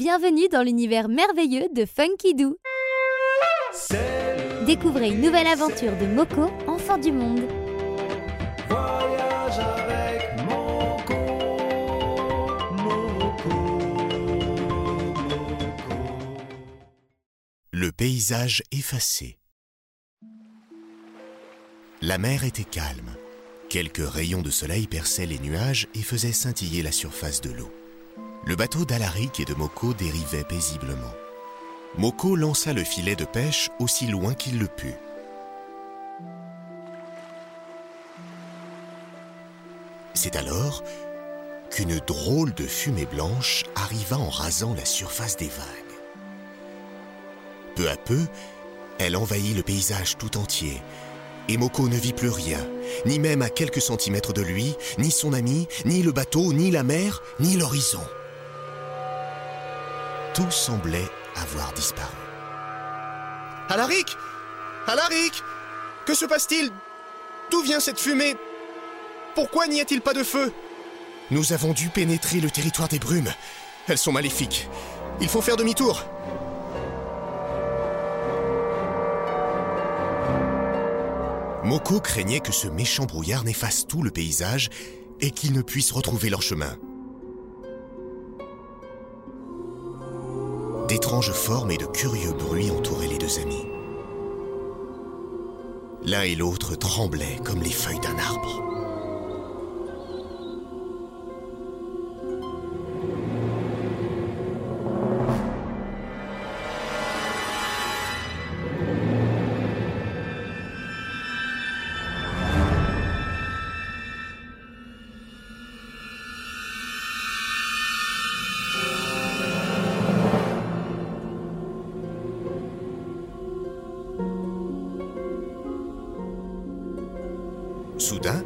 Bienvenue dans l'univers merveilleux de Funky Doo. Découvrez une nouvelle aventure de Moko, enfant du monde. Voyage avec Moko, Moko, Moko. Le paysage effacé. La mer était calme. Quelques rayons de soleil perçaient les nuages et faisaient scintiller la surface de l'eau. Le bateau d'Alaric et de Moko dérivait paisiblement. Moko lança le filet de pêche aussi loin qu'il le put. C'est alors qu'une drôle de fumée blanche arriva en rasant la surface des vagues. Peu à peu, elle envahit le paysage tout entier, et Moko ne vit plus rien, ni même à quelques centimètres de lui, ni son ami, ni le bateau, ni la mer, ni l'horizon. Tout semblait avoir disparu. Alaric Alaric Que se passe-t-il? D'où vient cette fumée? Pourquoi n'y a-t-il pas de feu? Nous avons dû pénétrer le territoire des brumes. Elles sont maléfiques. Il faut faire demi-tour. Moko craignait que ce méchant brouillard n'efface tout le paysage et qu'ils ne puissent retrouver leur chemin. D'étranges formes et de curieux bruits entouraient les deux amis. L'un et l'autre tremblaient comme les feuilles d'un arbre. Soudain,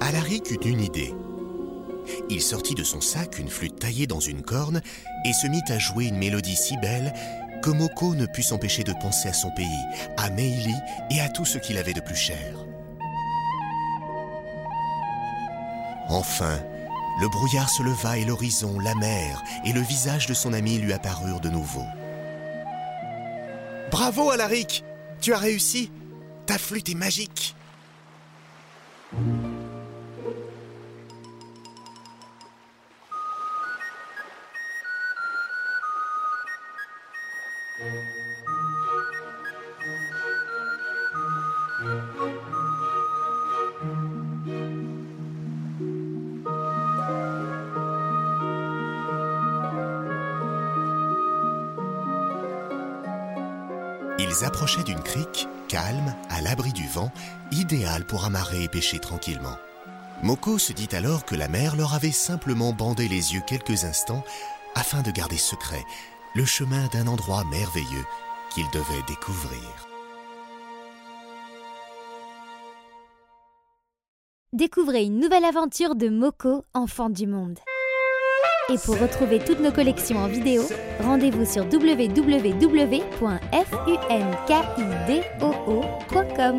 Alaric eut une idée. Il sortit de son sac une flûte taillée dans une corne et se mit à jouer une mélodie si belle que Moko ne put s'empêcher de penser à son pays, à Meili et à tout ce qu'il avait de plus cher. Enfin, le brouillard se leva et l'horizon, la mer et le visage de son ami lui apparurent de nouveau. Bravo Alaric Tu as réussi Ta flûte est magique Ils approchaient d'une crique, calme, à l'abri du vent, idéale pour amarrer et pêcher tranquillement. Moko se dit alors que la mer leur avait simplement bandé les yeux quelques instants afin de garder secret le chemin d'un endroit merveilleux qu'ils devaient découvrir. Découvrez une nouvelle aventure de Moko, enfant du monde. Et pour retrouver toutes nos collections en vidéo, rendez-vous sur www.funkidoo.com.